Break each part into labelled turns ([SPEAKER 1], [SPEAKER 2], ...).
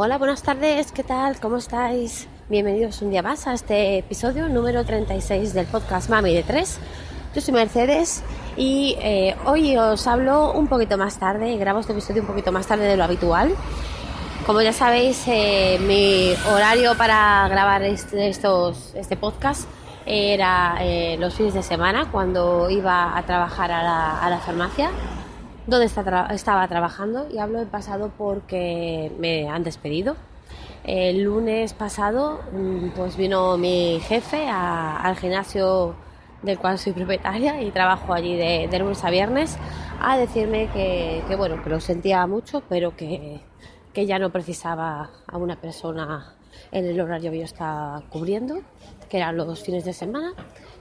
[SPEAKER 1] Hola, buenas tardes, ¿qué tal? ¿Cómo estáis? Bienvenidos un día más a este episodio número 36 del podcast Mami de 3. Yo soy Mercedes y eh, hoy os hablo un poquito más tarde, grabo este episodio un poquito más tarde de lo habitual. Como ya sabéis, eh, mi horario para grabar este, estos, este podcast era eh, los fines de semana cuando iba a trabajar a la, a la farmacia donde estaba trabajando y hablo del pasado porque me han despedido. El lunes pasado mm, pues vino mi jefe al gimnasio del cual soy propietaria y trabajo allí de, lunes a viernes a decirme que, bueno que lo sentía mucho pero que, que ya no precisaba a una persona en el horario que yo estaba cubriendo que eran los fines de semana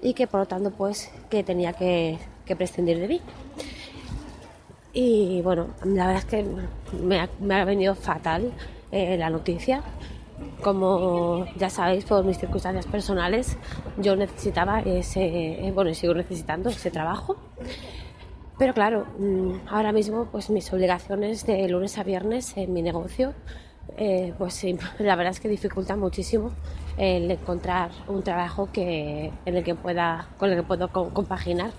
[SPEAKER 1] y que por lo tanto pues que tenía que, que prescindir de mí y bueno, la verdad es que me ha, venido fatal eh, la noticia. Como ya sabéis, por mis circunstancias personales, yo necesitaba ese, eh, bueno, sigo necesitando ese trabajo. Pero claro, mm, ahora mismo pues mis obligaciones de lunes a viernes en mi negocio, eh, pues la verdad es que dificulta muchísimo el encontrar un trabajo que, en el que pueda, con el que puedo compaginar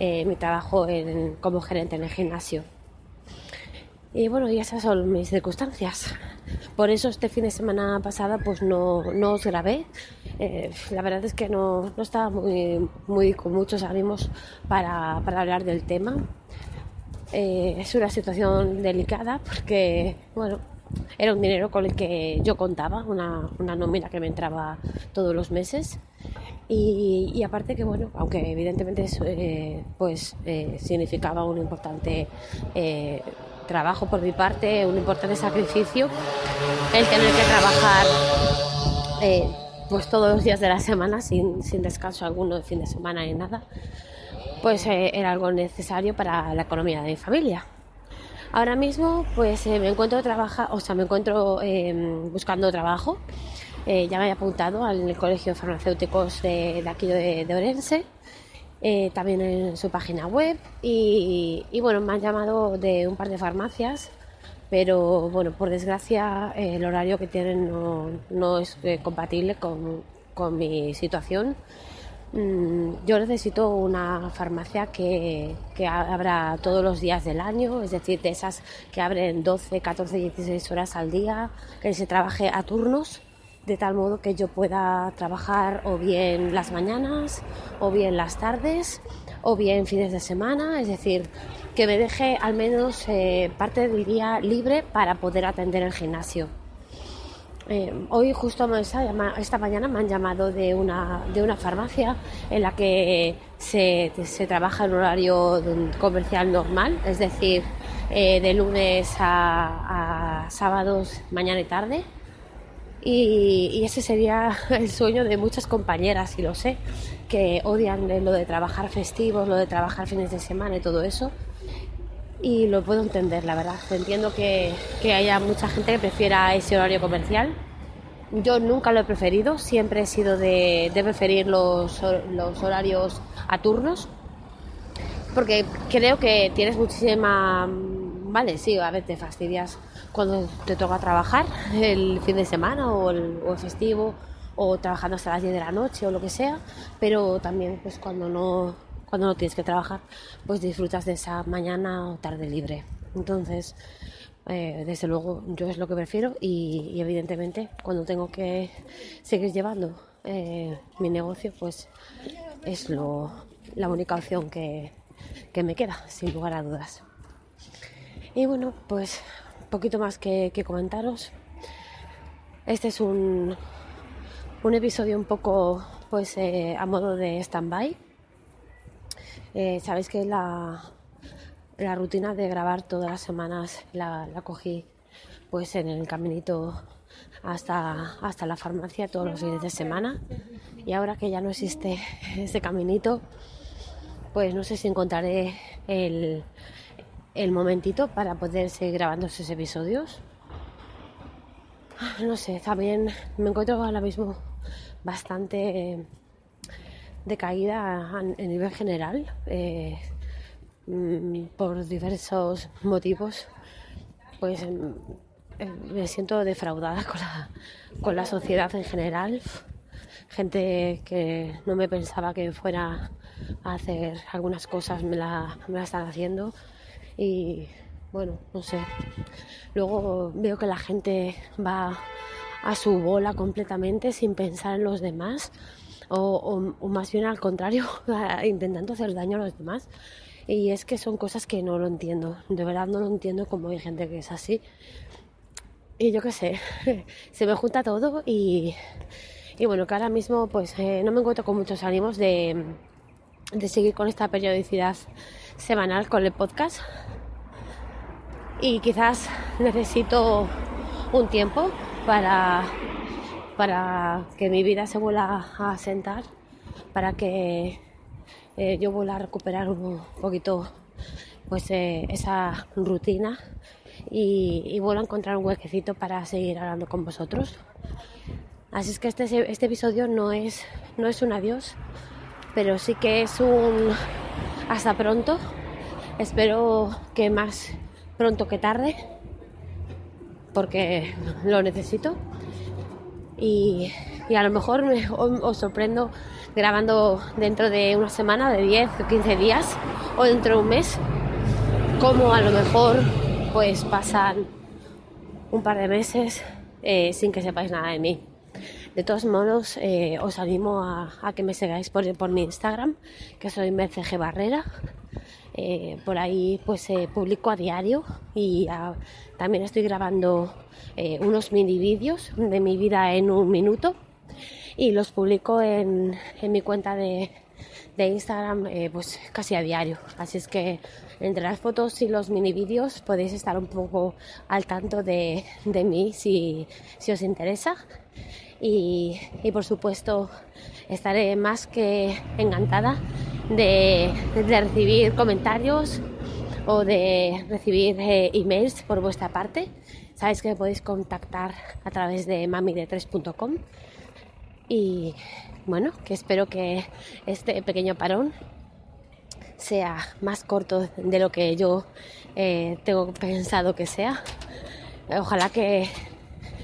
[SPEAKER 1] eh, mi trabajo como gerente en el gimnasio. Y bueno, y esas son mis circunstancias. Por eso este fin de semana pasada pues no, no os grabé. Eh, la verdad es que no, no estaba muy, muy, con muchos ánimos para, para hablar del tema. Eh, es una situación delicada porque, bueno, era un dinero con el que yo contaba, una, una nómina que me entraba todos los meses y, aparte que, bueno, aunque evidentemente eh, pues, eh, significaba un importante eh, trabajo por mi parte, un importante sacrificio, el tener que trabajar pues todos los días de la semana sin, sin descanso alguno de fin de semana ni nada, pues era algo necesario para la economía de mi familia. Ahora mismo pues me encuentro trabaja, o sea, me encuentro buscando trabajo eh, ya me había apuntado al Colegio de Farmacéuticos de, aquí de, Orense, eh, también en su página web y, bueno, me han llamado de un par de farmacias, pero bueno, por desgracia eh, el horario que tienen no, es compatible con, mi situación. Mm, yo necesito una farmacia que, que, abra todos los días del año, es decir, de esas que abren 12, 14, 16 horas al día, que se trabaje a turnos de tal modo que yo pueda trabajar o bien las mañanas, o bien las tardes, o bien fines de semana, es decir, que me deje al menos eh, parte del día libre para poder atender el gimnasio. Eh, hoy justo esta, mañana me han llamado de una, de una farmacia en la que se, trabaja en horario comercial normal, es decir, eh, de lunes a sábados, mañana y tarde y, ese sería el sueño de muchas compañeras, y lo sé, que odian lo de trabajar festivos, lo de trabajar fines de semana y todo eso. Y lo puedo entender, la verdad. Entiendo que, haya mucha gente que prefiera ese horario comercial. Yo nunca lo he preferido, siempre he sido de, preferir los, los horarios a turnos, porque creo que tienes muchísima... Vale, sí, a veces te fastidias cuando te toca trabajar el fin de semana o el, festivo o trabajando hasta las 10 de la noche o lo que sea, pero también pues cuando no, cuando no tienes que trabajar, pues disfrutas de esa mañana o tarde libre. Entonces, eh, desde luego yo es lo que prefiero y, evidentemente cuando tengo que seguir llevando eh, mi negocio, pues es lo, la única opción que, que me queda, sin lugar a dudas. Y bueno, pues poquito más que, comentaros. Este es un, un episodio un poco pues eh, a modo de stand-by. Eh, sabéis que la, la rutina de grabar todas las semanas la, cogí pues en el caminito hasta, hasta la farmacia todos los días de semana y ahora que ya no existe ese caminito pues no sé si encontraré el, el momentito para poder seguir grabando esos episodios. Ah, no sé, también me encuentro ahora mismo bastante eh, decaída a, nivel general eh, mm, por diversos motivos. Pues em, eh, me siento defraudada con la, con la sociedad en general. Gente que no me pensaba que fuera a hacer algunas cosas me la, me la están haciendo y bueno, no sé. Luego veo que la gente va a su bola completamente sin pensar en los demás o, más bien al contrario, intentando hacer daño a los demás. Y es que son cosas que no lo entiendo, de verdad no lo entiendo como hay gente que es así. Y yo qué sé, se me junta todo y, y bueno, que ahora mismo pues eh, no me encuentro con muchos ánimos de, de seguir con esta periodicidad semanal con el podcast. Y quizás necesito un tiempo para para que mi vida se vuelva a asentar, para que eh, yo vuelva a recuperar un poquito pues eh, esa rutina y, y, a encontrar un huequecito para seguir hablando con vosotros. Así es que este, este episodio no es, no es un adiós, pero sí que es un hasta pronto. Espero que más pronto que tarde, porque lo necesito y, a lo mejor os sorprendo grabando dentro de una semana, de 10 o 15 días o dentro de un mes, como a lo mejor pues pasan un par de meses eh, sin que sepáis nada de mí. De todos modos, eh, os animo a, que me sigáis por, mi Instagram, que soy Mercege Barrera. Eh, por ahí pues publico a diario y también estoy grabando eh, unos mini vídeos de mi vida en un minuto y los publico en, mi cuenta de, Instagram eh, pues casi a diario. Así es que entre las fotos y los mini vídeos podéis estar un poco al tanto de, mí si, os interesa. Y, por supuesto estaré más que encantada de, recibir comentarios o de recibir eh, emails por vuestra parte Sabéis que me podéis contactar a través de mamide3.com y bueno, que espero que este pequeño parón sea más corto de lo que yo eh, tengo pensado que sea. Ojalá que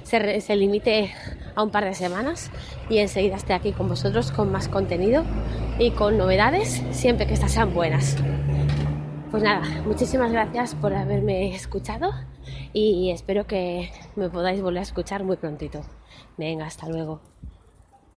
[SPEAKER 1] se, se, limite a un par de semanas y enseguida esté aquí con vosotros con más contenido y con novedades, siempre que estas sean buenas. Pues nada, muchísimas gracias por haberme escuchado y espero que me podáis volver a escuchar muy prontito. Venga, hasta luego.